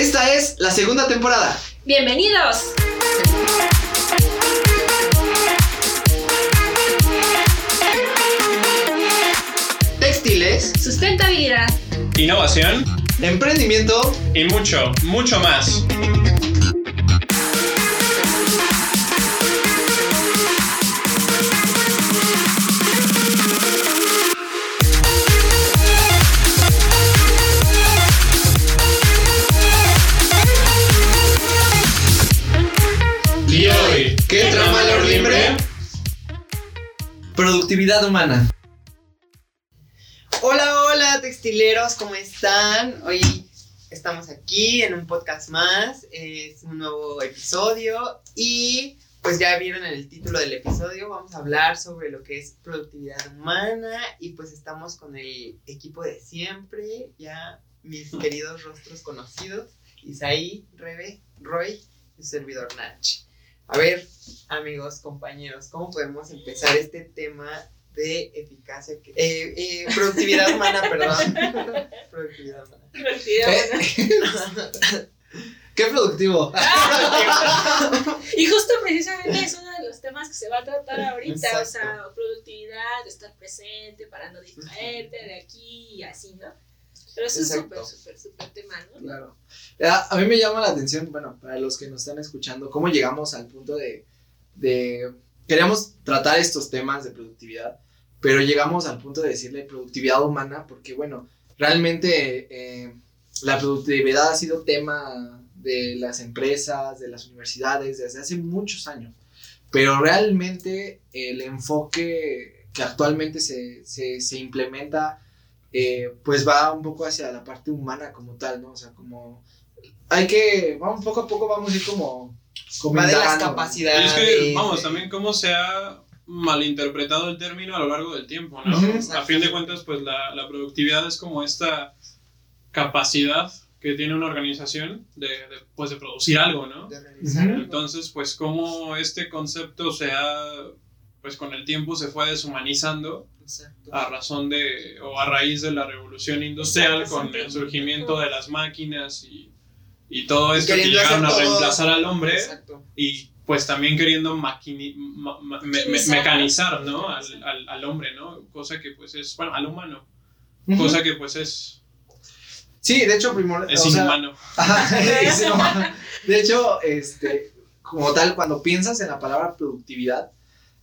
Esta es la segunda temporada. ¡Bienvenidos! Textiles, Sustentabilidad. innovación emprendimiento, y mucho, mucho más. Productividad humana. Hola, hola, textileros, ¿cómo están? Hoy estamos aquí en un podcast más, es un nuevo episodio y pues ya vieron en el título del episodio, vamos a hablar sobre lo que es productividad humana y pues estamos con el equipo de siempre, ya mis queridos rostros conocidos, Isaí, Rebe, Roy y su servidor Nach. A ver, amigos, compañeros, ¿cómo podemos empezar este tema de eficacia? eh, eh, productividad humana, perdón. productividad humana. Qué productivo. Y justo precisamente es uno de los temas que se va a tratar ahorita, o sea, productividad, estar presente para no distraerte de aquí y así, ¿no? Pero eso es súper, súper, súper tema, ¿no? Claro. A, a mí me llama la atención, bueno, para los que nos están escuchando, cómo llegamos al punto de, de... Queríamos tratar estos temas de productividad, pero llegamos al punto de decirle productividad humana, porque bueno, realmente eh, la productividad ha sido tema de las empresas, de las universidades, desde hace muchos años, pero realmente el enfoque que actualmente se, se, se implementa eh, pues va un poco hacia la parte humana como tal, ¿no? O sea, como hay que, vamos, poco a poco vamos a ir como... Va de las capacidades. es que, vamos, también cómo se ha malinterpretado el término a lo largo del tiempo, ¿no? Ujú. A fin de cuentas, pues la, la productividad es como esta capacidad que tiene una organización de, de, pues, de producir algo, ¿no? de realizar algo. Entonces, pues cómo este concepto se ha, pues con el tiempo se fue deshumanizando Exacto. a razón de, o a raíz de la revolución industrial Exacto, con el surgimiento de las máquinas y, y todo esto que Queriendo llegaron a hacer todo- reemplazar al hombre Exacto. y pues también queriendo maquini- ma- ma- me- me- mecanizar, ¿no? Al, al, al hombre, ¿no? Cosa que pues es, bueno, al humano, cosa que pues es, Sí, de hecho, primero... es o sea, inhumano. Ajá, es inhumano. De hecho, este, como tal, cuando piensas en la palabra productividad,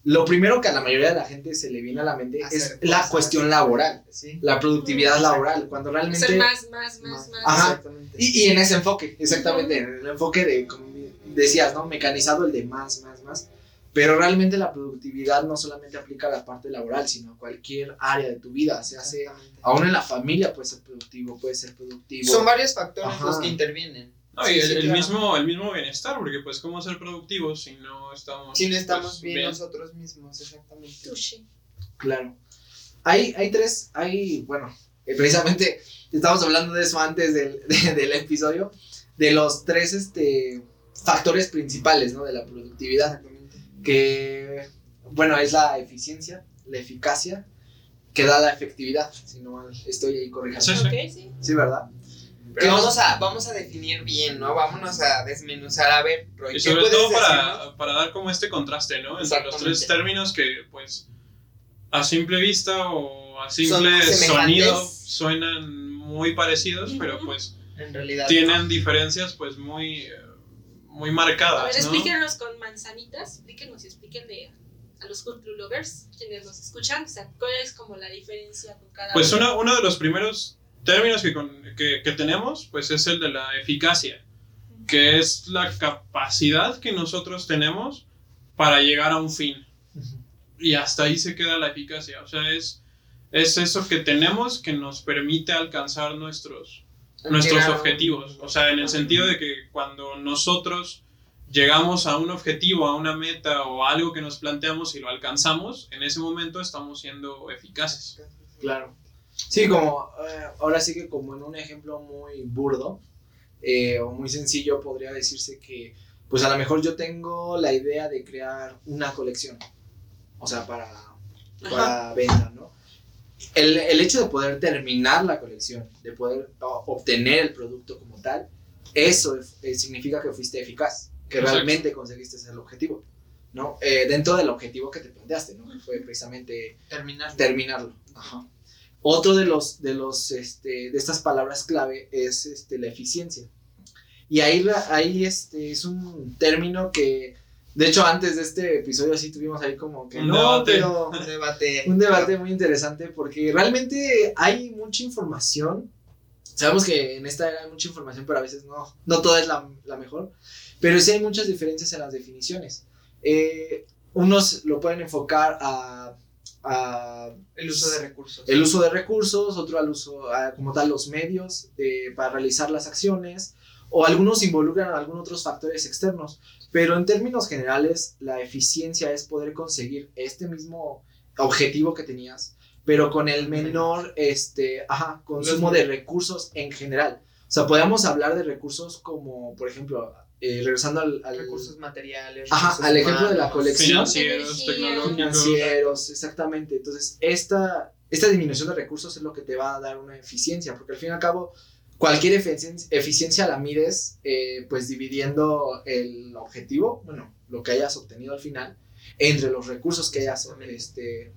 lo primero que a la mayoría de la gente se le viene a la mente Hacer es la cosas. cuestión laboral, Sí. la productividad laboral, cuando realmente... Ser más, más, más, más. Ajá. Y, y en ese enfoque, exactamente, en el enfoque de, como decías, ¿no? Mecanizado, el de más, más, más. Pero realmente la productividad no solamente aplica a la parte laboral, sino a cualquier área de tu vida. Se hace, aún en la familia puede ser productivo, puede ser productivo. Son varios factores Ajá. los que intervienen. No, y Sí, el, sí, el claro. mismo, el mismo bienestar, porque pues cómo ser productivos si no estamos... Si no estamos pues, bien, nosotros mismos, exactamente. Touché. Claro. Hay, hay tres, hay, bueno, eh, precisamente estamos hablando de eso antes del, de- del episodio, de los tres este, factores principales, ¿no? De la productividad. Exactamente. que bueno es la eficiencia, la eficacia que da la efectividad, si no mal estoy ahí corrigiendo. Sí, sí. Sí, ¿verdad? Pero ¿Qué vamos a, vamos a definir bien, ¿no? Vámonos a desmenuzar. A ver, Roy, Y ¿qué sobre todo para, para dar como este contraste, ¿no? Entre los tres términos que, pues, a simple vista o a simple sonido suenan muy parecidos, pero pues En realidad. tienen diferencias, pues, muy, eh, muy A ver, marcadas, ¿no? explíquenos con manzanitas, explíquenos y explíquenle a los Culture Lovers, quienes nos escuchan, o sea, cuál es como la diferencia con cada Pues uno. uno, uno de los primeros términos que, con- que, que tenemos, pues es el de la eficacia, que es la capacidad que nosotros tenemos para llegar a un fin. Y hasta ahí se queda la eficacia. O sea, es, es eso que tenemos que nos permite alcanzar nuestros, nuestros objetivos. O sea, en el sentido de que cuando nosotros llegamos a un objetivo, a una meta o a algo que nos planteamos y lo alcanzamos, en ese momento estamos siendo eficaces. Claro. Sí, como eh, ahora sí que como en un ejemplo muy burdo eh, o muy sencillo podría decirse que pues a lo mejor yo tengo la idea de crear una colección, o sea, para, para venta, ¿no? El, el hecho de poder terminar la colección, de poder obtener el producto como tal, eso eh, significa que fuiste eficaz, que Exacto. realmente conseguiste el objetivo, ¿no? Eh, dentro del objetivo que te planteaste, ¿no? Que fue precisamente Terminar. terminarlo. Ajá. Otro de los, de los, este, de estas palabras clave es, este, la eficiencia. Y ahí, la- ahí, este, es un término que, de hecho, antes de este episodio sí tuvimos ahí como que, Un no, debate. pero Un debate. un debate muy interesante porque realmente hay mucha información. Sabemos que en esta era hay mucha información, pero a veces no, no toda es la, la mejor. Pero sí hay muchas diferencias en las definiciones. Eh, unos lo pueden enfocar a, a El uso de recursos. el uso de recursos, otro al uso, a, como tal, los medios de- para realizar las acciones, o algunos involucran a algunos otros factores externos. Pero en términos generales, la eficiencia es poder conseguir este mismo objetivo que tenías, pero con el menor este, ajá, consumo de recursos en general. O sea, podemos hablar de recursos como, por ejemplo, eh, regresando al, al- recursos materiales. Ajá, recursos al ejemplo de la colección. Financieros, tecnológicos. financieros, exactamente. Entonces, esta, esta disminución de recursos es lo que te va a dar una eficiencia, porque al fin y al cabo, cualquier eficien- eficiencia la mides eh, pues dividiendo el objetivo, bueno, lo que hayas obtenido al final, entre los recursos que hayas este,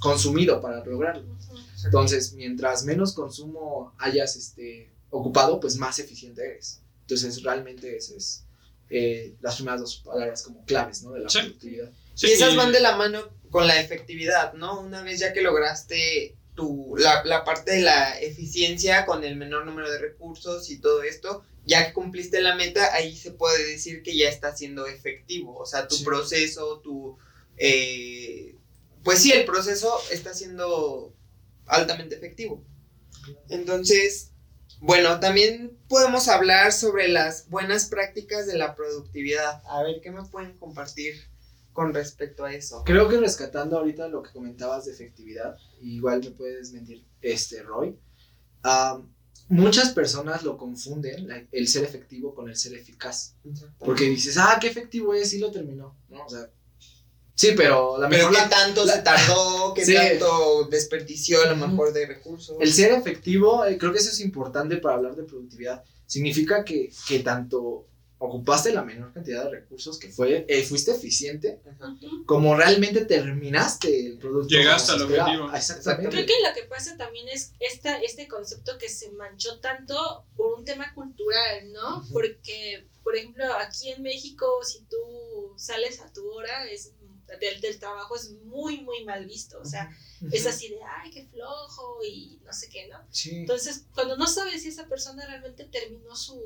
consumido para lograrlo. Entonces, mientras menos consumo hayas este, ocupado, pues más eficiente eres. Entonces, realmente esas es eh, las primeras dos palabras como claves, ¿no? De la Sí. productividad. Sí, y esas van de la mano con la efectividad, ¿no? Una vez ya que lograste tu, la, la parte de la eficiencia con el menor número de recursos y todo esto, ya que cumpliste la meta, ahí se puede decir que ya está siendo efectivo. O sea, tu Sí. proceso, tu... eh, pues sí, el proceso está siendo altamente efectivo. Entonces, bueno, también podemos hablar sobre las buenas prácticas de la productividad. A ver, ¿qué me pueden compartir con respecto a eso? Creo que rescatando ahorita lo que comentabas de efectividad, igual me puedes mentir, este Roy. am, muchas personas lo confunden, la- el ser efectivo con el ser eficaz. Porque dices, ah, qué efectivo es, y lo terminó. ¿no? O sea, sí, pero la Pero mejor. qué la- tanto la- se tardó, qué Sí. tanto desperdició a lo mejor de recursos. El ser efectivo, eh, creo que eso es importante para hablar de productividad. Significa que, que tanto ocupaste la menor cantidad de recursos que fue, eh, fuiste eficiente, como realmente terminaste el producto. Llegaste al objetivo. Ah, Exactamente. Creo que lo que pasa también es esta, este concepto que se manchó tanto por un tema cultural, ¿no? Porque, por ejemplo, aquí en México, si tú sales a tu hora es, del, del trabajo es muy, muy mal visto. O sea, es así de, ay, qué flojo y no sé qué, ¿no? Sí. Entonces, cuando no sabes si esa persona realmente terminó su,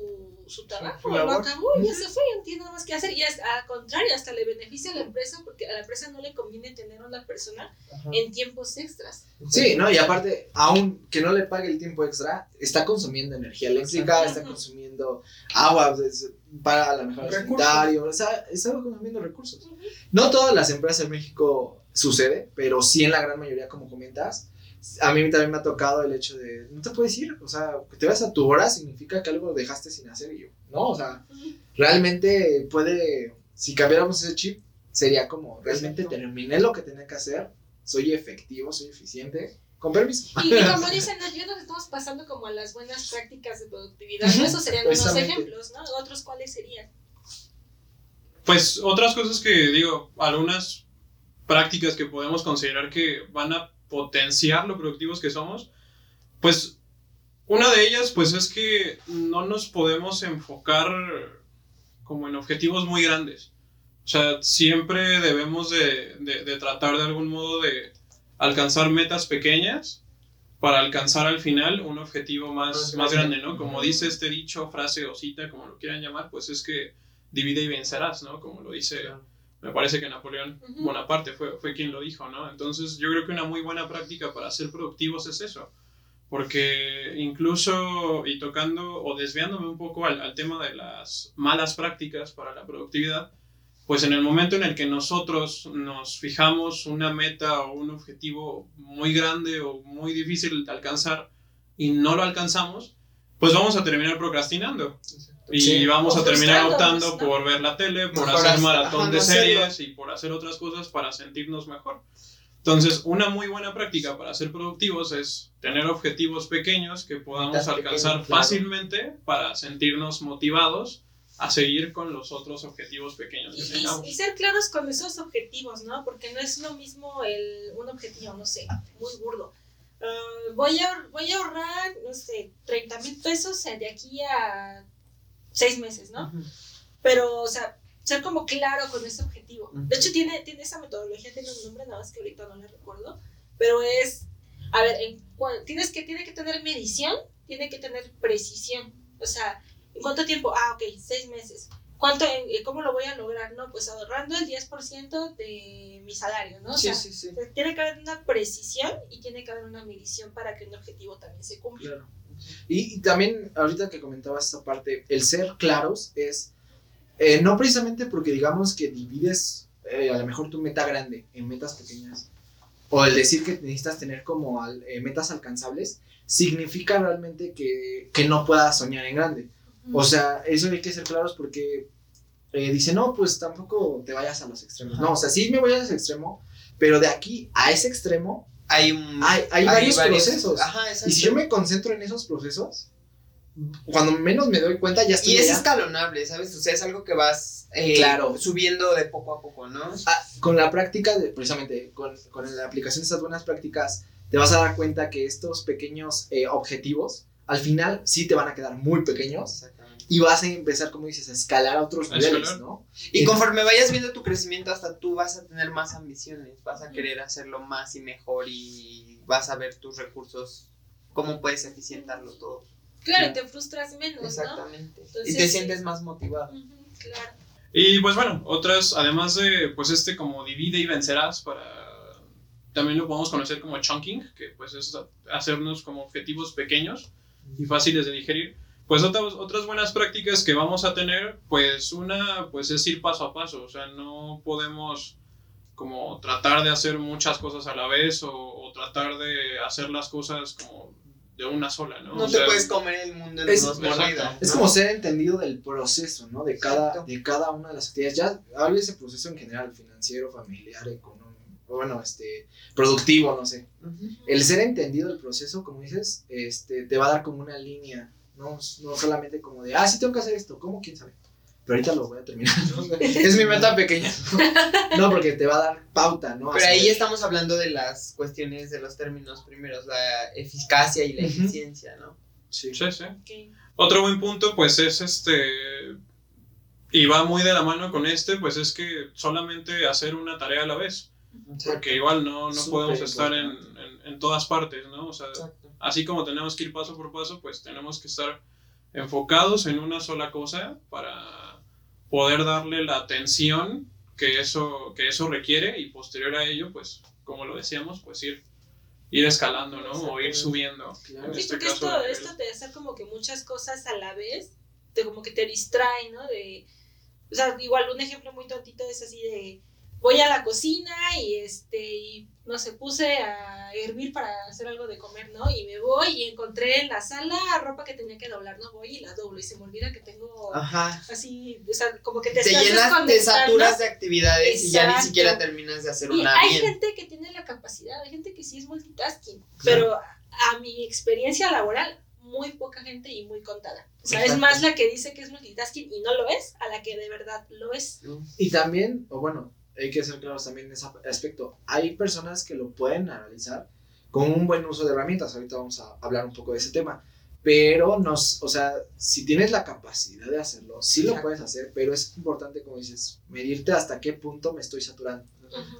su trabajo, lo acabó, ya se fue, ya no tiene nada más que hacer. Y es, al contrario, hasta le beneficia a la empresa porque a la empresa no le conviene tener a una persona Ajá. en tiempos extras. Sí, ¿no? Y aparte, aún que no le pague el tiempo extra, está consumiendo energía eléctrica, está consumiendo agua pues, para la mejora Recursos. sanitaria, o sea, está consumiendo recursos. No todas las empresas en México sucede, pero sí en la gran mayoría, como comentas. A mí también me ha tocado el hecho de, no te puedes ir, o sea, que te vas a tu hora significa que algo dejaste sin hacer y yo, ¿no? O sea, realmente puede, si cambiáramos ese chip, sería como, realmente Exacto. terminé lo que tenía que hacer, soy efectivo, soy eficiente, con permiso. Y, y como dicen, ¿no? ya nos estamos pasando como a las buenas prácticas de productividad. Ujú, Esos serían unos ejemplos, ¿no? Otros cuáles serían. Pues otras cosas que digo, algunas prácticas que podemos considerar que van a potenciar lo productivos que somos, pues una de ellas pues es que no nos podemos enfocar como en objetivos muy grandes. O sea, siempre debemos de, de- de tratar de algún modo de alcanzar metas pequeñas para alcanzar al final un objetivo más, Más grande, ¿no? Como dice este dicho, frase o cita, como lo quieran llamar, pues es que divide y vencerás, ¿no? Como lo dice, me parece que Napoleón. Bonaparte fue, fue quien lo dijo, ¿no? Entonces yo creo que una muy buena práctica para ser productivos es eso, porque incluso, y tocando o desviándome un poco al, al tema de las malas prácticas para la productividad, pues en el momento en el que nosotros nos fijamos una meta o un objetivo muy grande o muy difícil de alcanzar y no lo alcanzamos, pues vamos a terminar procrastinando. Y Sí. vamos a terminar optando por ver la tele, por Mejor hacer maratón ajá, de no hacerlo. series y por hacer otras cosas para sentirnos mejor. Entonces, una muy buena práctica para ser productivos es tener objetivos pequeños que podamos alcanzar pequeñas, claro. fácilmente para sentirnos motivados a seguir con los otros objetivos pequeños Y, que y- tengamos. y ser claros con esos objetivos, ¿no? Porque no es lo mismo el, un objetivo, no sé, muy burdo. Ah, voy, a, voy a ahorrar, no sé, 30 mil pesos de aquí a seis meses, ¿no? Pero, o sea, ser como claro con ese objetivo. De hecho, tiene, tiene esa metodología, tiene un nombre, nada más que ahorita no la recuerdo, pero es, a ver, en tienes que, tiene que tener medición, tiene que tener precisión. O sea, ¿en cuánto tiempo? Ah, ok, seis meses. ¿Cuánto, eh, ¿Cómo lo voy a lograr? No, pues ahorrando el 10% de mi salario, ¿no? O Sí, sea, sí, sí. tiene que haber una precisión y tiene que haber una medición para que un objetivo también se cumpla. Claro. Y, y también, ahorita que comentabas esta parte, el ser claros es, eh, no precisamente porque digamos que divides eh, a lo mejor tu meta grande en metas pequeñas, o el decir que necesitas tener como al- eh, metas alcanzables, significa realmente que, que no puedas soñar en grande. O sea, eso hay que ser claros porque eh, dice, no, pues tampoco te vayas a los extremos. Ajá. No, o sea, sí me voy a ese extremo, pero de aquí a ese extremo Hay un. hay, hay varios procesos. Ajá, exacto. Y si yo me concentro en esos procesos, cuando menos me doy cuenta ya estoy Y es escalonable, ¿sabes? O sea, es algo que vas eh, Claro. subiendo de poco a poco, ¿no? Ah, con la práctica, de, precisamente con, con la aplicación de estas buenas prácticas, te vas a dar cuenta que estos pequeños eh, objetivos, al final sí te van a quedar muy pequeños Exactamente. Y vas a empezar, como dices, a escalar a otros A niveles, escalar. ¿no? Y conforme vayas viendo tu crecimiento, hasta tú vas a tener más ambiciones, vas a querer hacerlo más y mejor y vas a ver tus recursos, cómo puedes eficientarlo todo. Claro, te frustras menos, ¿no? Exactamente. Entonces, y te sí. sientes más motivado. Claro. Y pues bueno, otras, además de pues este como divide y vencerás para también lo podemos conocer como chunking, que pues es hacernos como objetivos pequeños y fáciles de digerir. Pues otras, otras buenas prácticas que vamos a tener, pues una pues es ir paso a paso, o sea, no podemos como tratar de hacer muchas cosas a la vez o, o tratar de hacer las cosas como de una sola, ¿no? No O te sea, puedes comer el mundo en Es- dos mordidas. Es ¿no? como ser entendido del proceso, ¿no? De cada, Exacto. de cada una de las actividades. Ya hablo de ese proceso en general, financiero, familiar, económico, o bueno, este, productivo, no sé. El ser entendido del proceso, como dices, este, te va a dar como una línea, no, no solamente como de, ah, sí tengo que hacer esto, ¿cómo? ¿Quién sabe? Pero ahorita lo voy a terminar. ¿no? es mi meta pequeña. No, porque te va a dar pauta, ¿no? Pero ahí estamos hablando de las cuestiones de los términos primeros, la eficacia y la eficiencia, ¿no? Sí. Sí, sí. Otro buen punto, pues es este, y va muy de la mano con este, pues es que solamente hacer una tarea a la vez, porque igual no, no podemos estar en, en- en todas partes, ¿no? O sea, Exacto. Así como tenemos que ir paso por paso, pues tenemos que estar enfocados en una sola cosa para poder darle la atención que eso, que eso requiere y posterior a ello, pues, como lo decíamos, pues ir, ir escalando, ¿no? O ir subiendo. Claro. Sí, este porque caso, esto, el- esto te hace como que muchas cosas a la vez, te, como que te distrae, ¿no? De, o sea, igual un ejemplo muy tontito es así de, voy a la cocina y este, y, no sé, puse a hervir para hacer algo de comer, ¿no? Y me voy y encontré en la sala ropa que tenía que doblar, ¿no? Voy y la doblo y se me olvida que tengo Ajá. así, o sea, como que te, Te estás llenas, te saturas de actividades y ya ni siquiera terminas de hacer Y una hay bien. gente que tiene la capacidad, hay gente que sí es multitasking, pero a mi experiencia laboral, muy poca gente y muy contada. O sea, es más la que dice que es multitasking y no lo es, a la que de verdad lo es. Y también, o bueno, hay que ser claros también en ese aspecto. Hay personas que lo pueden analizar con un buen uso de herramientas. Ahorita vamos a hablar un poco de ese tema. Pero nos, o sea, si tienes la capacidad de hacerlo, sí lo Exacto. puedes hacer, pero es importante, como dices, medirte hasta qué punto me estoy saturando.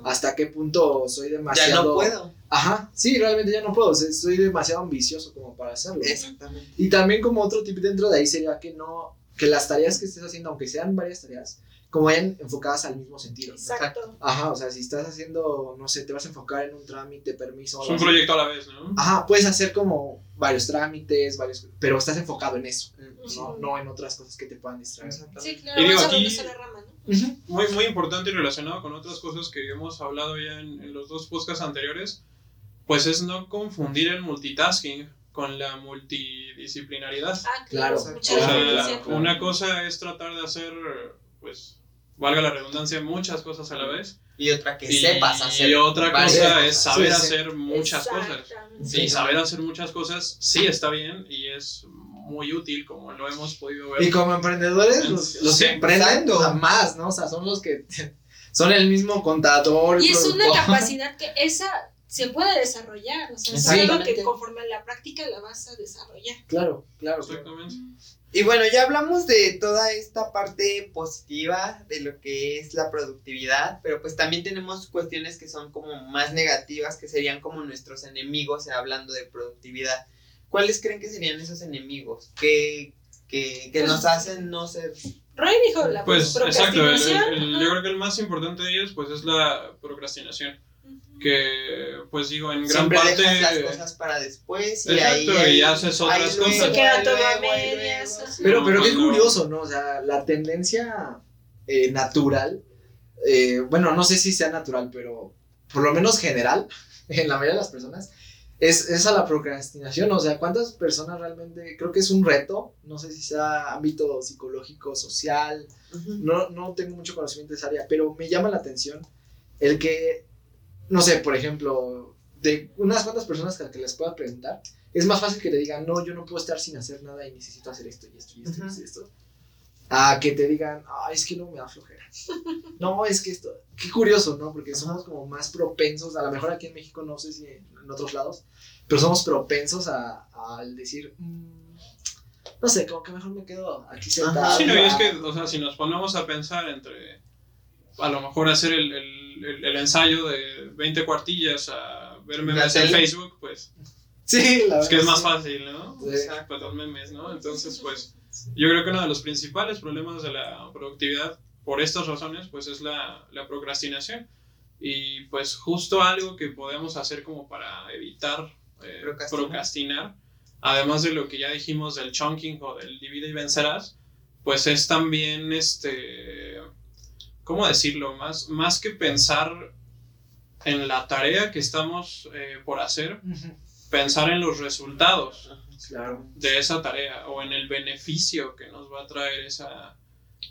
Hasta qué punto soy Ya demasiado. no puedo. Ajá, sí, realmente ya no puedo. soy demasiado ambicioso como para hacerlo. Exactamente. Y también como otro tip dentro de ahí sería que no, que las tareas que estés haciendo, aunque sean varias tareas, como vayan enfocadas al mismo sentido. Exacto. Ajá, o sea, si estás haciendo, no sé, te vas a enfocar en un trámite, permiso. Es algo un así. proyecto a la vez, ¿no? Ajá, puedes hacer como varios trámites, varios, pero estás enfocado en eso, no, no en otras cosas que te puedan distraer. Sí, claro, Y digo, aquí- sola rama, ¿no? Muy, muy importante y relacionado con otras cosas que hemos hablado ya en, en los dos podcasts anteriores, pues es no confundir el multitasking con la multidisciplinaridad. Ah, Claro, claro, O sea, una cosa es tratar de hacer, pues, valga la redundancia, muchas cosas a la vez. Y otra que y, sepas hacer. y otra cosa cosas. es saber Sí, sí. hacer muchas cosas. Y saber hacer muchas cosas sí está bien y es muy útil, como lo hemos podido ver. Y como emprendedores, los, los Sí, que emprenden exacto. a más, ¿no? O sea, son los que son el mismo contador. Y es una capacidad que esa se puede desarrollar, o sea, es algo que conforme a la práctica la vas a desarrollar. Claro, claro. Exactamente. Y bueno, ya hablamos de toda esta parte positiva de lo que es la productividad, pero pues también tenemos cuestiones que son como más negativas, que serían como nuestros enemigos, eh, hablando de productividad. ¿Cuáles creen que serían esos enemigos que, que, que nos hacen no ser... Roy dijo la Pues exacto, el- el- yo creo que el más importante de ellos pues es la procrastinación. Que pues digo, en gran Siempre parte... dejas las cosas para después y Exacto, ahí, y haces otras ahí luego, cosas. Se queda todo a medias. Pero, pero qué curioso, ¿no? O sea, la tendencia eh, natural, eh, bueno, no sé si sea natural, pero por lo menos general, en la mayoría de las personas, es, es a la procrastinación. O sea, ¿cuántas personas realmente? Creo que es un reto, no sé si sea ámbito psicológico, social, Ujú. no, no tengo mucho conocimiento de esa área, pero me llama la atención el que, no sé, por ejemplo, de unas cuantas personas que, que les pueda preguntar, es más fácil que te digan, no, yo no puedo estar sin hacer nada y necesito hacer esto y esto y esto esto, y esto. A que te digan, ah, es que no me da flojera. no, es que esto, qué curioso, ¿no? Porque somos como más propensos, a lo mejor aquí en México, no sé si en, en otros lados, pero somos propensos a- al decir, "Mm, no sé, como que mejor me quedo aquí sentado. Sí, no, y es que, o sea, si nos ponemos a pensar entre a lo mejor hacer el, el- el- el ensayo de 20 cuartillas a ver memes en. Facebook, pues Sí, la es que es más fácil, ¿no? Sí. Exacto. Pues los memes, ¿no? Entonces, pues yo creo que uno de los principales problemas de la productividad por estas razones, pues es la, la procrastinación. Y pues justo algo que podemos hacer como para evitar eh, Procrastinar. procrastinar, además de lo que ya dijimos del chunking o del divide y vencerás, pues es también este, ¿cómo decirlo? Más, más que pensar en la tarea que estamos eh, por hacer, pensar en los resultados Claro. de esa tarea o en el beneficio que nos va a traer esa,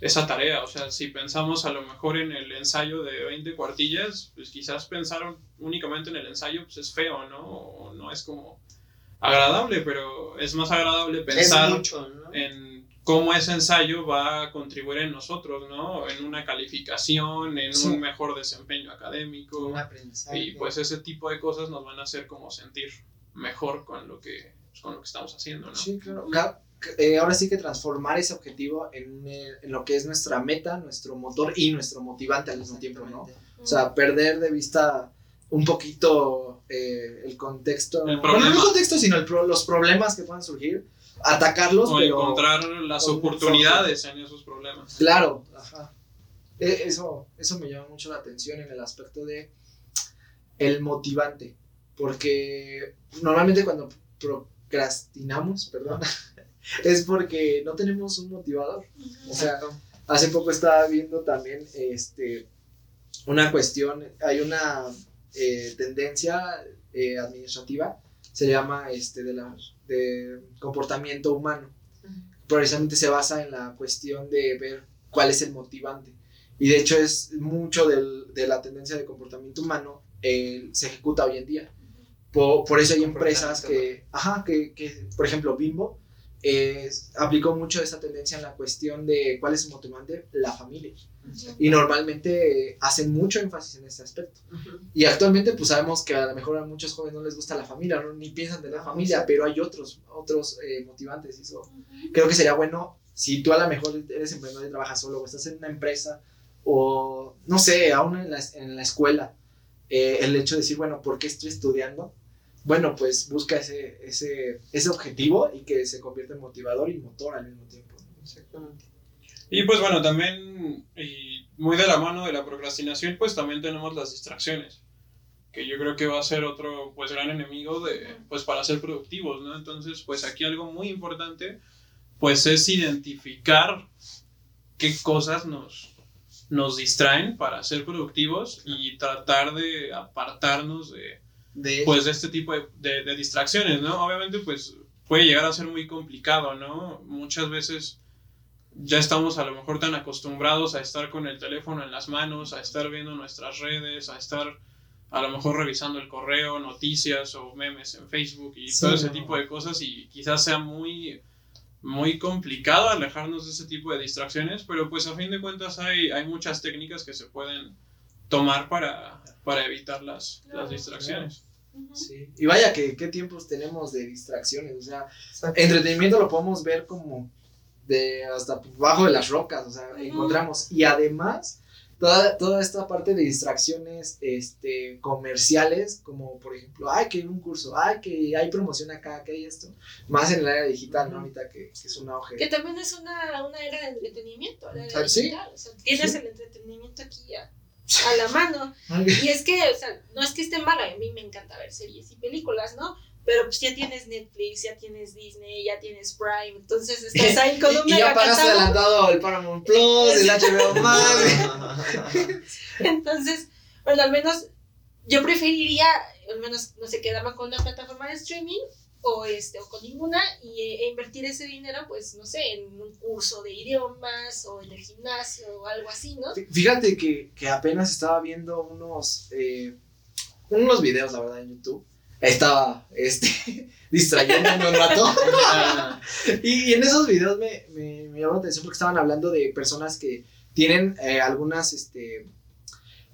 esa tarea. O sea, si pensamos a lo mejor en el ensayo de 20 cuartillas, pues quizás pensar únicamente en el ensayo pues es feo, ¿no? O no es como agradable, pero es más agradable Es pensar mucho, ¿no? en cómo ese ensayo va a contribuir en nosotros, ¿no? En una calificación, en Sí. un mejor desempeño académico. Un aprendizaje. Y pues ese tipo de cosas nos van a hacer como sentir mejor con lo que, pues, con lo que estamos haciendo, ¿no? Sí, claro. Eh, ahora sí que transformar ese objetivo en, eh, en lo que es nuestra meta, nuestro motor y nuestro motivante al mismo tiempo, ¿no? O sea, perder de vista un poquito eh, el contexto. El bueno, no el contexto, sino el pro- los problemas que puedan surgir, atacarlos, O pero. encontrar las oportunidades en esos problemas. Claro, ajá. E- Eso, eso me llama mucho la atención en el aspecto de el motivante. Porque normalmente cuando procrastinamos, perdón, es porque no tenemos un motivador. O sea, hace poco estaba viendo también este, una cuestión, hay una eh, tendencia eh, administrativa, se llama este, de, la, de comportamiento humano. Precisamente se basa en la cuestión de ver cuál es el motivante. Y de hecho es mucho del- de la tendencia de comportamiento humano eh, se ejecuta hoy en día. Por, por eso hay empresas que, ajá, que, que, por ejemplo, Bimbo eh, aplicó mucho esa tendencia en la cuestión de cuál es su motivante, la familia. Y normalmente eh, hacen mucho énfasis en este aspecto. Y actualmente pues sabemos que a lo mejor a muchos jóvenes no les gusta la familia, ¿no? ni piensan tener familia, pero hay otros, otros eh, motivantes. Y eso creo que sería bueno si tú a lo mejor eres emprendedor y trabajas solo o estás en una empresa o no sé, aún en la, en la escuela, eh, el hecho de decir, bueno, ¿por qué estoy estudiando? Bueno, pues busca ese, ese, ese objetivo y que se convierta en motivador y motor al mismo tiempo. Exactamente. Y pues bueno, también, y muy de la mano de la procrastinación, pues también tenemos las distracciones, que yo creo que va a ser otro pues gran enemigo de, pues para ser productivos, ¿no? Entonces, pues aquí algo muy importante, pues es identificar qué cosas nos, nos distraen para ser productivos y tratar de apartarnos de, De pues de este tipo de, de- de distracciones, ¿no? Obviamente pues puede llegar a ser muy complicado, ¿no? Muchas veces ya estamos a lo mejor tan acostumbrados a estar con el teléfono en las manos, a estar viendo nuestras redes, a estar a lo mejor revisando el correo, noticias o memes en Facebook y Sí, todo ese no. tipo de cosas y quizás sea muy muy complicado alejarnos de ese tipo de distracciones, pero pues a fin de cuentas hay, hay muchas técnicas que se pueden tomar para, para evitar las, las Claro. distracciones. Sí. Y vaya que qué tiempos tenemos de distracciones, o sea, entretenimiento lo podemos ver como de hasta bajo de las rocas, o sea, encontramos y además toda, toda esta parte de distracciones este comerciales, como por ejemplo, ay que hay un curso, ay que hay promoción acá, que hay esto, más en el área digital, ¿no? Ahorita que, que es un auge. Que también es una, una era de entretenimiento, la era sí. digital. O sea, tienes Sí. el entretenimiento aquí a, a la mano. Y es que, o sea, no es que esté mal, a mí me encanta ver series y películas, ¿no? Pero pues ya tienes Netflix, ya tienes Disney, ya tienes Prime, entonces estás ahí con un y, y ya catálogo. adelantado el Paramount Plus, el HBO Max. Entonces, bueno, al menos yo preferiría, al menos, no sé, quedarme con una plataforma de streaming o, este, o con ninguna y, e invertir ese dinero, pues, no sé, en un curso de idiomas o en el gimnasio o algo así, ¿no? Fíjate que, que apenas estaba viendo unos, eh, unos videos, la verdad, en YouTube. Estaba este, distrayéndome un rato. y, y en esos videos me, me, me llamó la atención porque estaban hablando de personas que tienen eh, algunas, este,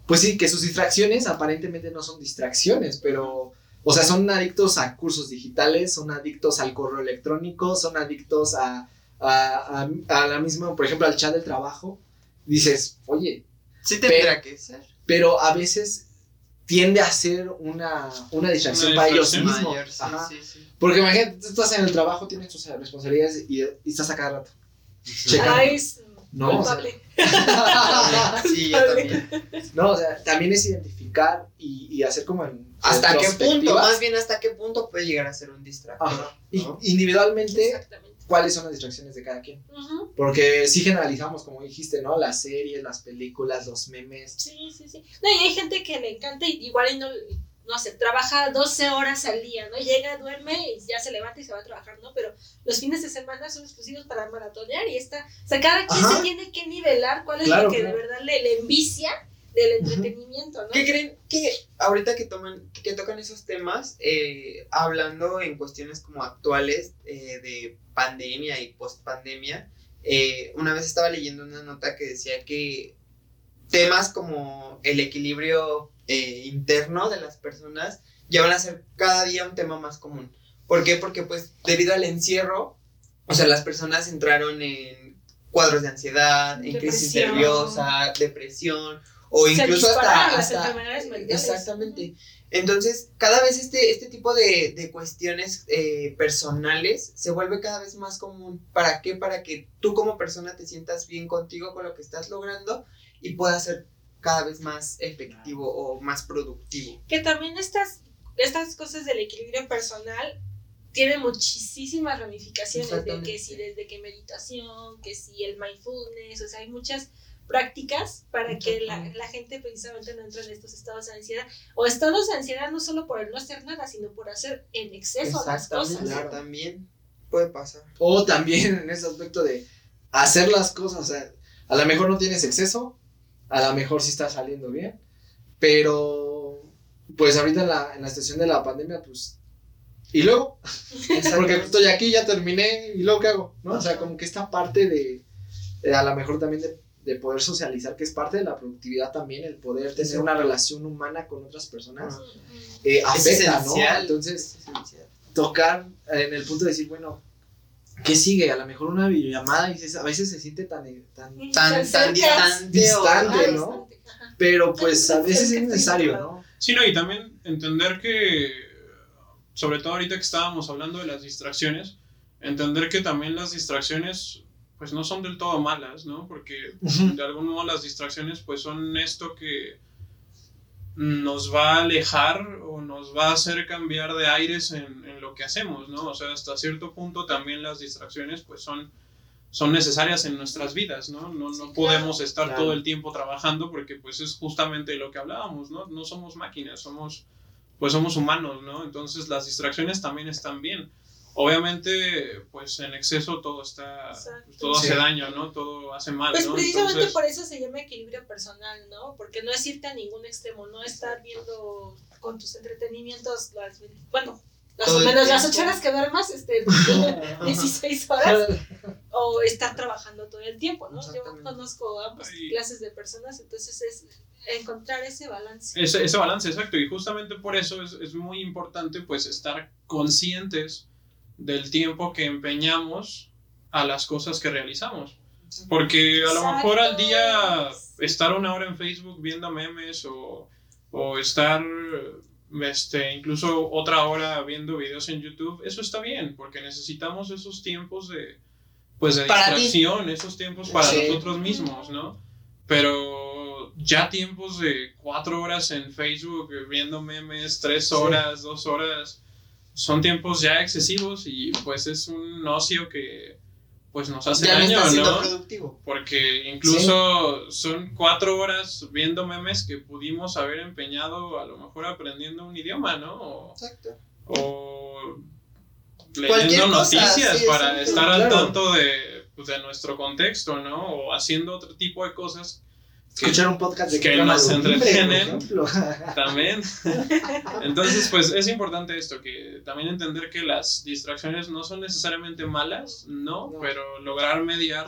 pues sí, que sus distracciones aparentemente no son distracciones, pero, o sea, son adictos a cursos digitales, son adictos al correo electrónico, son adictos a, a, a, a la misma, por ejemplo, al chat del trabajo. Dices, oye, Sí tendrá que ser. pero a veces tiende a ser una, una distracción Una para ellos mismos. Mayor, sí, Ajá. sí, sí. Porque imagínate, tú estás en el trabajo, tienes tus responsabilidades y, y estás a cada rato. Checando. Ay, es No, o sea, culpable. Sí, yo también. no, o sea, también es identificar y, y hacer como en ¿Hasta qué punto? Más bien, ¿hasta qué punto puede llegar a ser un distractor? Ajá. Y ¿no? individualmente. ¿cuáles son las distracciones de cada quien? Porque sí generalizamos, como dijiste, ¿no? Las series, las películas, los memes. Sí, sí, sí. No, y hay gente que le encanta y igual y no, no sé, trabaja 12 horas al día, ¿no? Llega, duerme y ya se levanta y se va a trabajar, ¿no? Pero los fines de semana son exclusivos para maratonear y está, o sea, cada quien Ajá. se tiene que nivelar cuál es Claro, lo que claro. de verdad le, le envicia del entretenimiento, ¿no? ¿Qué creen que ahorita que toman, que tocan esos temas, eh, hablando en cuestiones como actuales eh, de pandemia y post pandemia, una vez estaba leyendo una nota que decía que temas como el equilibrio eh, interno de las personas ya van a ser cada día un tema más común. ¿Por qué? Porque pues debido al encierro, o sea, las personas entraron en cuadros de ansiedad, en crisis nerviosa, depresión, o incluso hasta, las hasta- exactamente. Entonces, cada vez este, este tipo de, de cuestiones eh, personales se vuelve cada vez más común. ¿Para qué? Para que tú como persona te sientas bien contigo con lo que estás logrando y puedas ser cada vez más efectivo o más productivo. Que también estas, estas cosas del equilibrio personal tienen muchísimas ramificaciones de que si desde que meditación, que si el mindfulness, o sea, hay muchas prácticas para que la, gente precisamente no entre en estos estados de ansiedad o estados de ansiedad no solo por el no hacer nada, sino por hacer en exceso las cosas. Claro. también puede pasar. O también en ese aspecto de hacer las cosas, o sea, a lo mejor no tienes exceso, a lo mejor sí está saliendo bien, pero pues ahorita en la, en la situación de la pandemia, pues, y luego, porque estoy aquí, ya terminé, y luego qué hago, ¿no? O sea, como que esta parte de, de a lo mejor también de, de poder socializar, que es parte de la productividad también, el poder tener Sí. una relación humana con otras personas, Ujú. eh, Es afecta, ¿no? esencial. Entonces, Es esencial. tocar en el punto de decir, bueno, ¿qué sigue? A lo mejor una videollamada y a veces se siente tan, tan. Tan, tan distante, Distante, Ah, ¿no? pero pues a veces es necesario, sí, ¿no? Sí, no, y también entender que, sobre todo ahorita que estábamos hablando de las distracciones, entender que también las distracciones pues no son del todo malas, ¿no? Porque de algún modo las distracciones pues son esto que nos va a alejar o nos va a hacer cambiar de aires en, en lo que hacemos, ¿no? O sea, hasta cierto punto también las distracciones pues son, son necesarias en nuestras vidas, ¿no? No, no Sí, podemos claro. estar Claro. todo el tiempo trabajando porque pues es justamente lo que hablábamos, ¿no? No somos máquinas, somos pues somos humanos, ¿no? Entonces las distracciones también están bien. Obviamente, pues en exceso todo está, Exacto. todo Sí. hace daño, ¿no? Todo hace mal, Pues ¿no? precisamente Entonces, por eso se llama equilibrio personal, ¿no? Porque no es irte a ningún extremo, no estar viendo con tus entretenimientos las, bueno, las Todo o menos las ocho horas que duermas, este, 16 horas, o estar trabajando todo el tiempo, ¿no? Yo conozco ambas Ay. clases de personas, entonces es encontrar ese balance. ese, ese balance, exacto, y justamente por eso es, es muy importante pues estar conscientes del tiempo que empeñamos a las cosas que realizamos. Porque a lo Exacto. mejor al día estar una hora en Facebook viendo memes o, o estar este, incluso otra hora viendo videos en YouTube, eso está bien, porque necesitamos esos tiempos de, pues de Para ti. distracción, esos tiempos para Sí. nosotros mismos, ¿no? Pero ya tiempos de cuatro horas en Facebook viendo memes, tres Sí. horas, dos horas, son tiempos ya excesivos y pues es un ocio que pues nos hace Ya daño, ¿no? productivo. Porque incluso son cuatro horas viendo memes que pudimos haber empeñado a lo mejor aprendiendo un idioma, ¿no? O, Exacto. o leyendo noticias sí, para estar al tanto de, pues, de nuestro contexto, ¿no? O haciendo otro tipo de cosas Escuchar un podcast de que Cama nos entretienen. también. Entonces, pues es importante esto, que también entender que las distracciones no son necesariamente malas, no, No. pero lograr mediar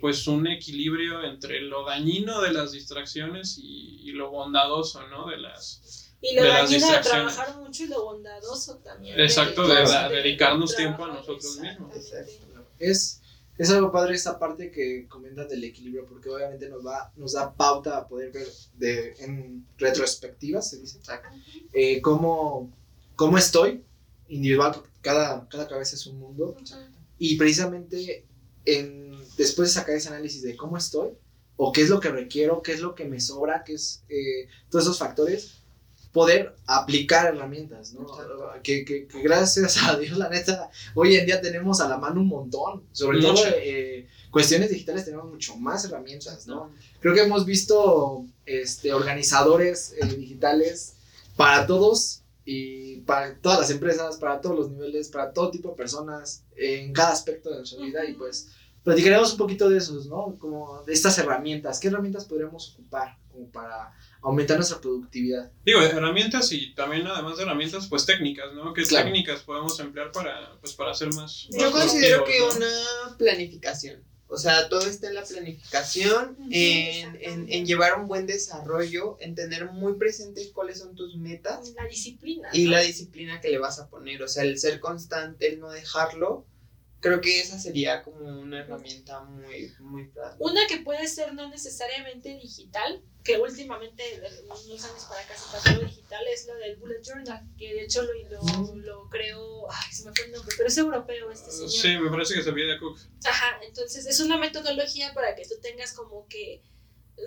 pues un equilibrio entre lo dañino de las distracciones y, y lo bondadoso, ¿no? De las... Y lo de las dañino de trabajar mucho y lo bondadoso también. Exacto, de dedicarnos tiempo a nosotros mismos. es, es algo padre esta parte que comentas del equilibrio, porque obviamente nos, va, nos da pauta a poder ver de, en retrospectiva, se dice, eh, cómo, cómo estoy individual, cada, cada cabeza es un mundo, y precisamente en, después de sacar ese análisis de cómo estoy, o qué es lo que requiero, qué es lo que me sobra, qué es eh, todos esos factores, poder aplicar herramientas, ¿no? Que, que, que gracias a Dios, la neta, hoy en día tenemos a la mano un montón, sobre todo Mucho. eh, cuestiones digitales tenemos mucho más herramientas, ¿no? Creo que hemos visto este, organizadores eh, digitales para todos y para todas las empresas, para todos los niveles, para todo tipo de personas, en cada aspecto de nuestra vida y pues platicaremos un poquito de esos, ¿no? Como de estas herramientas, ¿qué herramientas podríamos ocupar como para aumentar nuestra productividad? Digo, herramientas y también además de herramientas, pues técnicas, ¿no? ¿Qué Claro. técnicas podemos emplear para, pues, para hacer más... Yo más considero que una planificación. O sea, todo está en la planificación, en, en, en llevar un buen desarrollo, en tener muy presentes cuáles son tus metas La disciplina. y ¿no? la disciplina que le vas a poner. O sea, el ser constante, el no dejarlo. Creo que esa sería como una herramienta muy, muy práctica. Una que puede ser no necesariamente digital, que últimamente, de unos años para acá se pasó digital, es lo del Bullet Journal, que de hecho lo, lo, lo creó, ay, se me fue el nombre, pero es europeo este señor. Sí, me parece que se pide Cook. Ajá, entonces es una metodología para que tú tengas como que,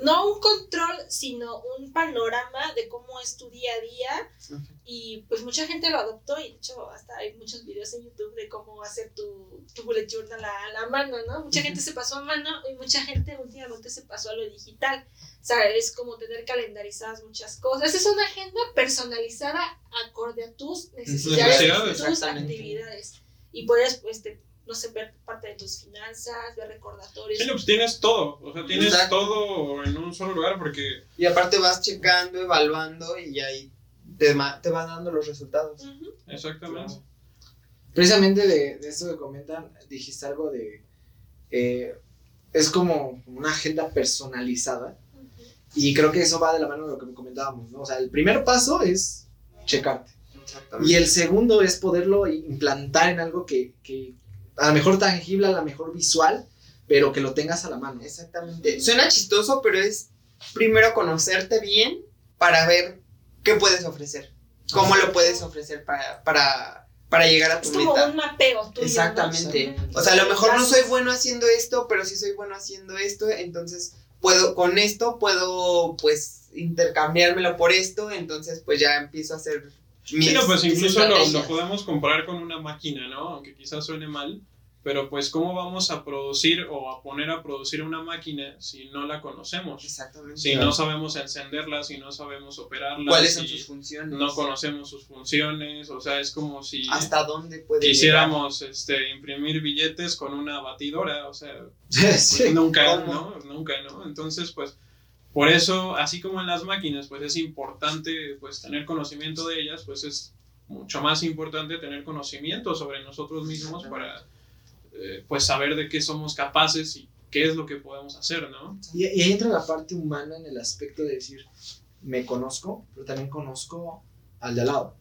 no un control, sino un panorama de cómo es tu día a día. Y pues mucha gente lo adoptó y de hecho hasta hay muchos videos en YouTube de cómo hacer tu, tu bullet journal a la mano, ¿no? Mucha gente se pasó a mano y mucha gente últimamente se pasó a lo digital. O sea, es como tener calendarizadas muchas cosas. Es una agenda personalizada acorde a tus necesidades, tus actividades. Y puedes, pues, te- no sé, ver parte de tus finanzas, ver recordatorios. Sí, no, pues tienes todo, o sea, tienes Exacto. todo en un solo lugar porque Y aparte vas checando, evaluando y ahí te, ma- te van dando los resultados. Exactamente. Precisamente de, de esto que comentan, dijiste algo de... eh, es como una agenda personalizada y creo que eso va de la mano de lo que comentábamos, ¿no? O sea, el primer paso es checarte. Y el segundo es poderlo implantar en algo que, que a lo mejor tangible, a lo mejor visual, pero que lo tengas a la mano. Exactamente. Suena chistoso, pero es primero conocerte bien para ver qué puedes ofrecer. Cómo lo puedes ofrecer para, para, para llegar a tu Es como meta. un mapeo tuyo. Exactamente. O sea, a lo mejor no soy bueno haciendo esto, pero sí soy bueno haciendo esto, entonces puedo, con esto puedo pues intercambiármelo por esto, entonces pues ya empiezo a hacer mis, Sí, no, pues incluso lo, lo podemos comparar con una máquina, ¿no? Aunque quizás suene mal, pero pues cómo vamos a producir o a poner a producir una máquina si no la conocemos, Exactamente. si no sabemos encenderla, si no sabemos operarla, ¿Cuáles son si sus funciones? no conocemos sus funciones, o sea, es como si ¿Hasta dónde puede quisiéramos este, imprimir billetes con una batidora, o sea, Sí, pues nunca, ¿Cómo? ¿no? Nunca, ¿no? Entonces, pues, por eso, así como en las máquinas, pues es importante, pues, tener conocimiento de ellas, pues es mucho más importante tener conocimiento sobre nosotros mismos para, eh, pues, saber de qué somos capaces y qué es lo que podemos hacer, ¿no? Y, y ahí entra la parte humana en el aspecto de decir, me conozco, pero también conozco al de al lado.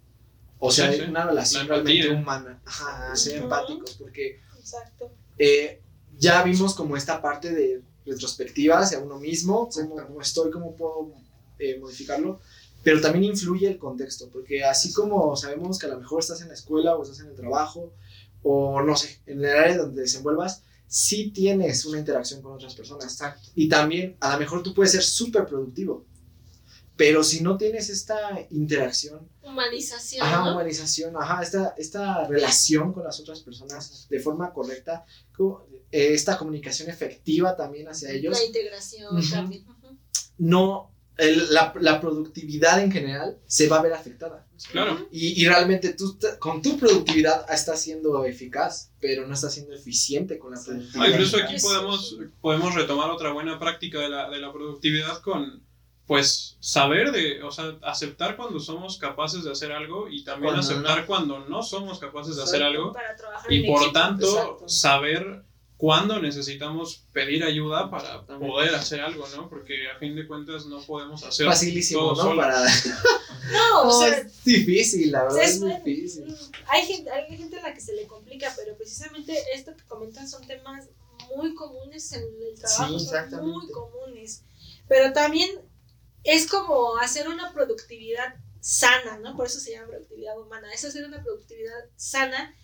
O sea, Sí, una relación La empatía. realmente humana. Ajá, ser empáticos, porque Exacto. eh, ya vimos como esta parte de retrospectiva hacia uno mismo, cómo, cómo estoy, cómo puedo eh, modificarlo, pero también influye el contexto, porque así como sabemos que a lo mejor estás en la escuela o estás en el trabajo, o no sé, en el área donde desenvuelvas, sí tienes una interacción con otras personas. Y también, a lo mejor tú puedes ser súper productivo, pero si no tienes esta interacción, Humanización, ajá, ¿no? humanización, ajá, esta, esta relación con las otras personas de forma correcta, co- eh, esta comunicación efectiva también hacia ellos, La integración también. No, el- la, la productividad en general se va a ver afectada. Claro. Y, y realmente tú con tu productividad estás siendo eficaz, pero no estás siendo eficient con la productividad. Ah, incluso aquí podemos, podemos retomar otra buena práctica de la, de la productividad con, pues, saber de, o sea, aceptar cuando somos capaces de hacer algo y también Cuando aceptar no. cuando no somos capaces de hacer algo. Y por equipo. tanto, exacto. saber cuándo necesitamos pedir ayuda para poder hacer algo, ¿no? Porque a fin de cuentas no podemos hacer Facilísimo, todo ¿no? Para... No, o sea, es difícil, la verdad es es difícil. Mm, Hay gente, hay gente a la que se le complica, pero precisamente esto que comentan son temas muy comunes en el trabajo, Sí, son muy comunes. Pero también es como hacer una productividad sana, ¿no? Por eso se llama productividad humana. Es hacer una productividad sana,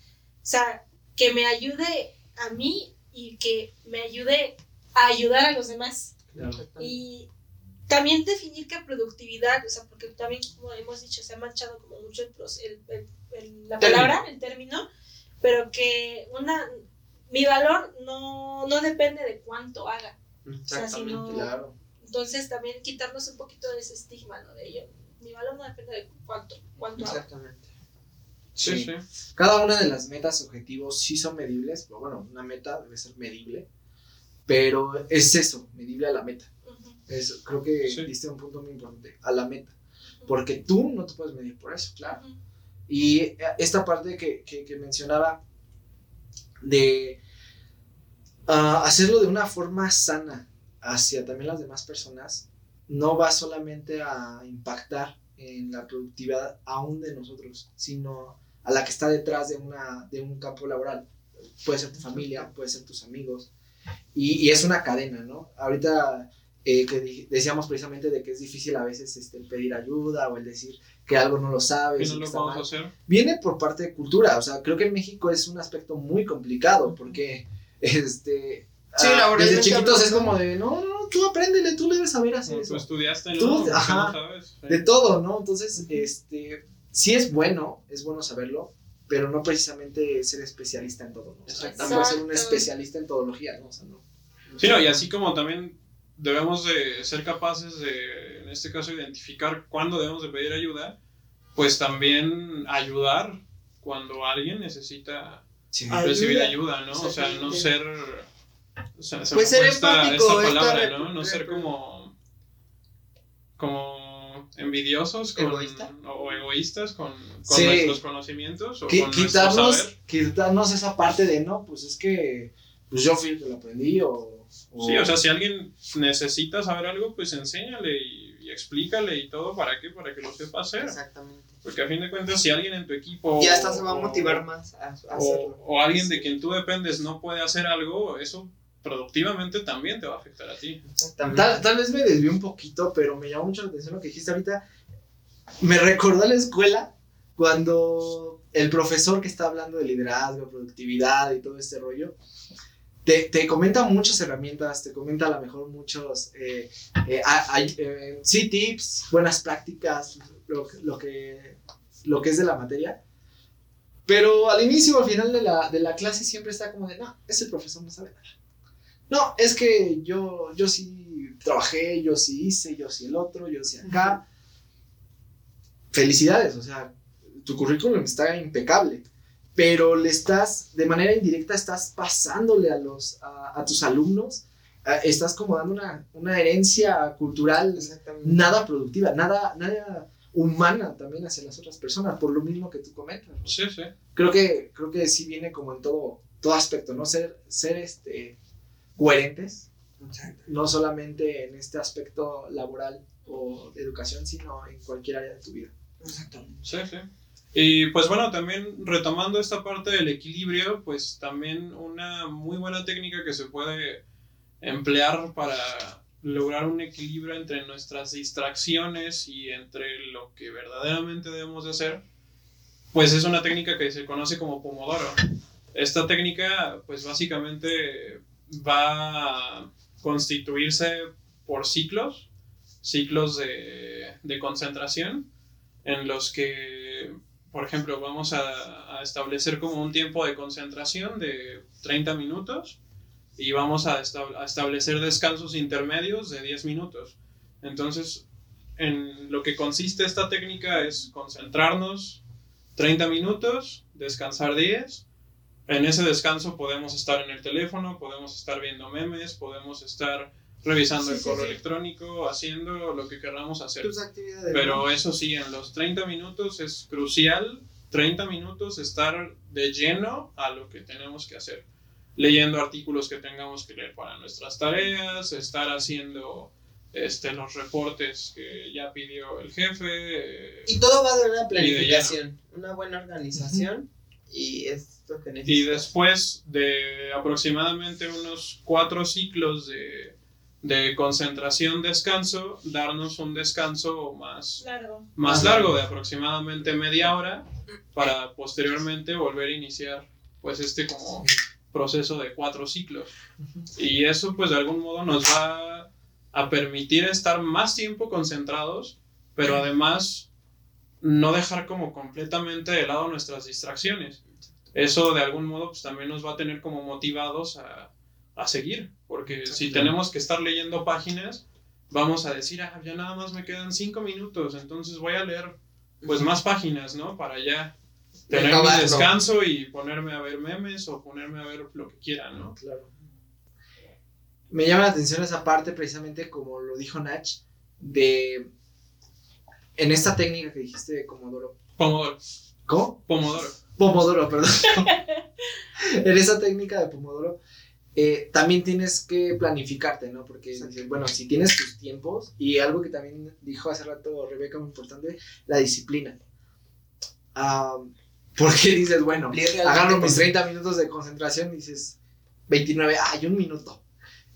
o sea, que me ayude a mí y que me ayude a ayudar a los demás. Claro. Y también definir qué productividad, o sea, porque también, como hemos dicho, se ha manchado como mucho el, el- el- el- la palabra, el término, pero que una mi valor no, no depende de cuánto haga. sea, si Exactamente. no- Claro. Entonces también quitarnos un poquito de ese estigma, ¿no? De ello. Mi valor no depende de cuánto, cuánto. Exactamente. Sí, Sí. sí. Cada una de las metas, objetivos, sí son medibles. pero Bueno, una meta debe ser medible. Pero es eso, medible a la meta. Ujú. Eso, creo que Sí. diste un punto muy importante, a la meta. Porque tú no te puedes medir por eso, claro. Y eh, esta parte que, que- que mencionaba de ah, hacerlo de una forma sana hacia también las demás personas, no va solamente a impactar en la productividad aún de nosotros, sino a la que está detrás de, una, de un campo laboral. Puede ser tu familia, puede ser tus amigos. Y, y es una cadena, ¿no? Ahorita eh, que decíamos precisamente de que es difícil a veces este, el pedir ayuda o el decir que algo no lo sabes. no que lo mal hacer. viene por parte de cultura. O sea, creo que en México es un aspecto muy complicado porque, este, Sí, ah, desde chiquitos es como de, no, no, tú apréndele, tú debes saber hacer Como eso. tú estudiaste, ¿no? Tú- ¿Por qué ajá. no sabes? Sí. De todo, ¿no? Entonces, este, sí es bueno, es bueno saberlo, pero no precisamente ser especialista en todo, ¿no? O sea, tampoco ser un especialista en todología, ¿no? O sea, no. Sí, no, y así como también debemos de ser capaces de, en este caso, identificar cuándo debemos de pedir ayuda, pues también ayudar cuando alguien necesita recibir Ayuda. ayuda, ¿no? O sea, no ser... o sea, se Pues ser empático, esta esta palabra, ¿no? No ser como... como envidiosos con, ¿Egoísta? o egoístas con, con Sí. nuestros conocimientos o con quitarnos, quitarnos esa parte de, no, pues es que pues yo fui el que lo aprendí o... o- Sí, o sea, si alguien necesita saber algo, pues enséñale y, y explícale y todo, ¿para qué? Para que lo sepa hacer. Exactamente. Porque a fin de cuentas, si alguien en tu equipo... Y hasta se va a motivar más a, a O, hacerlo. o alguien de quien tú dependes no puede hacer algo, eso productivamente también te va a afectar a ti. Tal, tal vez me desvié un poquito, pero me llamó mucho la atención lo que dijiste ahorita. Me recordó a la escuela cuando el profesor que está hablando de liderazgo, productividad y todo este rollo, te, te comenta muchas herramientas, te comenta a lo mejor muchos, eh, eh, a- eh, sí, tips, buenas prácticas, lo, que- lo, que, lo que es de la materia. Pero al inicio o al final de la, de la clase siempre está como de, no, ese profesor no sabe nada. No, es que yo, yo sí trabajé, yo sí hice, yo sí el otro, yo sí acá. Felicidades, o sea, tu currículum está impecable, pero le estás, de manera indirecta, estás pasándole a, los, a, a tus alumnos, a- estás como dando una, una herencia cultural nada productiva, nada, nada humana también hacia las otras personas, por lo mismo que tú comentas. ¿no? Sí, sí. Creo que, creo que sí viene como en todo, todo aspecto, ¿no? Ser, ser este, coherentes, Exacto. no solamente en este aspecto laboral o de educación, sino en cualquier área de tu vida. Exactamente. Sí, sí. Y pues bueno, también retomando esta parte del equilibrio, pues también una muy buena técnica que se puede emplear para lograr un equilibrio entre nuestras distracciones y entre lo que verdaderamente debemos de hacer, pues es una técnica que se conoce como Pomodoro. Esta técnica, pues básicamente va a constituirse por ciclos, ciclos de, de concentración, en los que, por ejemplo, vamos a, establecer como un tiempo de concentración de 30 minutos y vamos a establecer descansos intermedios de 10 minutos. Entonces, en lo que consiste esta técnica es concentrarnos 30 minutos, descansar 10. En ese descanso podemos estar en el teléfono, podemos estar viendo memes, podemos estar revisando Sí, el sí, correo sí. electrónico, haciendo lo que queramos hacer. Tus actividades. Pero eso sí, en los 30 minutos es crucial, 30 minutos estar de lleno a lo que tenemos que hacer. Leyendo artículos que tengamos que leer para nuestras tareas, estar haciendo este, los reportes que ya pidió el jefe. Y todo va de una de planificación, una buena organización y es lo que Y necesitas. después de aproximadamente unos cuatro ciclos de, de concentración, descanso, darnos un descanso más, Claro. más Ajá. largo de aproximadamente media hora para posteriormente volver a iniciar pues este como proceso de cuatro ciclos y eso pues de algún modo nos va a permitir estar más tiempo concentrados pero además no dejar como completamente de lado nuestras distracciones eso de algún modo pues también nos va a tener como motivados a, a seguir porque si tenemos que estar leyendo páginas vamos a decir ah ya nada más me quedan cinco minutos entonces voy a leer pues más páginas, ¿no? Para ya tener mi Acabarlo. descanso y ponerme a ver memes o ponerme a ver lo que quiera, ¿no? Claro. Me llama la atención esa parte, precisamente como lo dijo Nach, de. En esta técnica que dijiste de Pomodoro. Pomodoro, ¿Cómo? Pomodoro. Pomodoro, perdón. en esa técnica de Pomodoro, eh, también tienes que planificarte, ¿no? Porque, bueno, si tienes tus tiempos, y algo que también dijo hace rato Rebeca, muy importante, la disciplina. Ah, porque dices, bueno, agarro mis 30 minutos de concentración y dices, 29, ay, un minuto.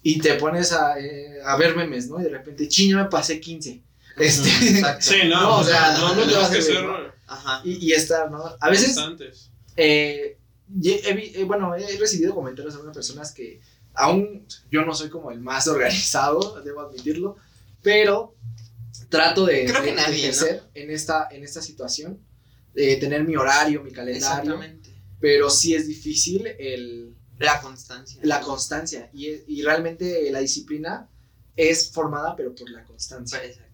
Y te pones a, eh, a ver memes, ¿no? Y de repente, chino, me pasé 15. Este, Exacto. Sí, no, No, o sea, no, no, no te vas a que ser. Ajá. y, y estar, ¿no? A veces eh, he vi- eh, bueno, he recibido comentarios de algunas personas que aún yo no soy como el más organizado, debo admitirlo, pero trato de, Creo que de- de nadie, ¿no? crecer en, esta, en esta situación, de tener mi horario, mi calendario, Exactamente. pero sí es difícil el, La constancia. la constancia y, es- y realmente la disciplina es formada, pero por la constancia. Exacto.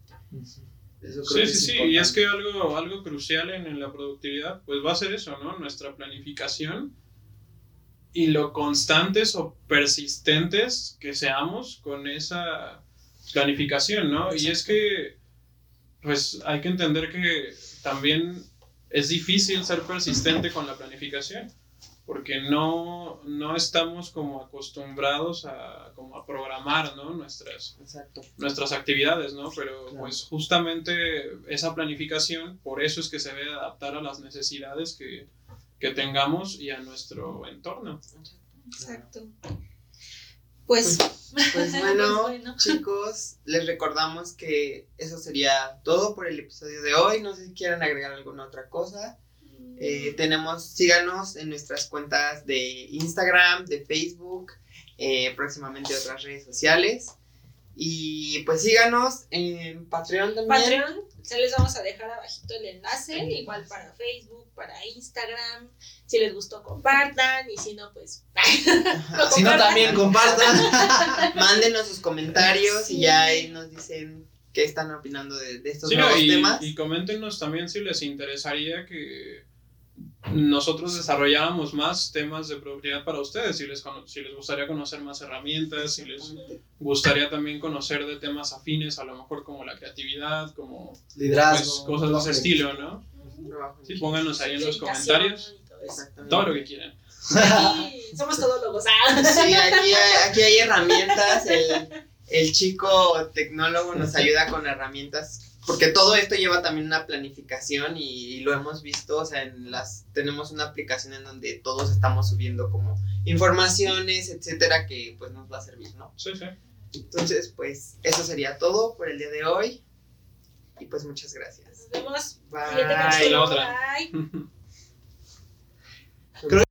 Eso creo Sí, que sí, es sí, y es que algo, algo crucial en, en la productividad, pues va a ser eso, ¿no? Nuestra planificación y lo constantes o persistentes que seamos con esa planificación, ¿no? Y es que, pues hay que entender que también es difícil ser persistente con la planificación, porque no, no estamos como acostumbrados a, como a programar, ¿no? Nuestras, Exacto. nuestras actividades, ¿no? Pero Claro. pues justamente esa planificación, por eso es que se debe adaptar a las necesidades que, que tengamos y a nuestro entorno. Exacto. Pues, Pues bueno, bueno. chicos, les recordamos que eso sería todo por el episodio de hoy. No sé si quieren agregar alguna otra cosa. Eh, tenemos, síganos en nuestras cuentas de Instagram, de Facebook, eh, próximamente otras redes sociales. Y pues síganos en Patreon también. Patreon, se les vamos a dejar abajito el enlace, igual para Facebook, para Instagram. Si les gustó, compartan. Y si no, pues. Si no, también compartan. Mándenos sus comentarios Sí. y ya ahí nos dicen qué están opinando de, de estos Sí, nuevos y, temas. y coméntenos también si les interesaría que nosotros desarrolláramos más temas de productividad para ustedes, si les, si les gustaría conocer más herramientas, si les gustaría también conocer de temas afines, a lo mejor como la creatividad, como pues, cosas de ese estilo, ¿no? Sí, pónganos ahí en los comentarios todo lo que quieran. Aquí somos todólogos. ah. Sí, aquí hay, aquí hay herramientas. El, el chico tecnólogo nos ayuda con herramientas. Porque todo esto lleva también una planificación y, y lo hemos visto, o sea, en las tenemos una aplicación en donde todos estamos subiendo como informaciones, etcétera, que pues nos va a servir, ¿no? Sí, sí. Entonces, pues eso sería todo por el día de hoy. Y pues muchas gracias. Nos vemos. Bye. La otra. Bye.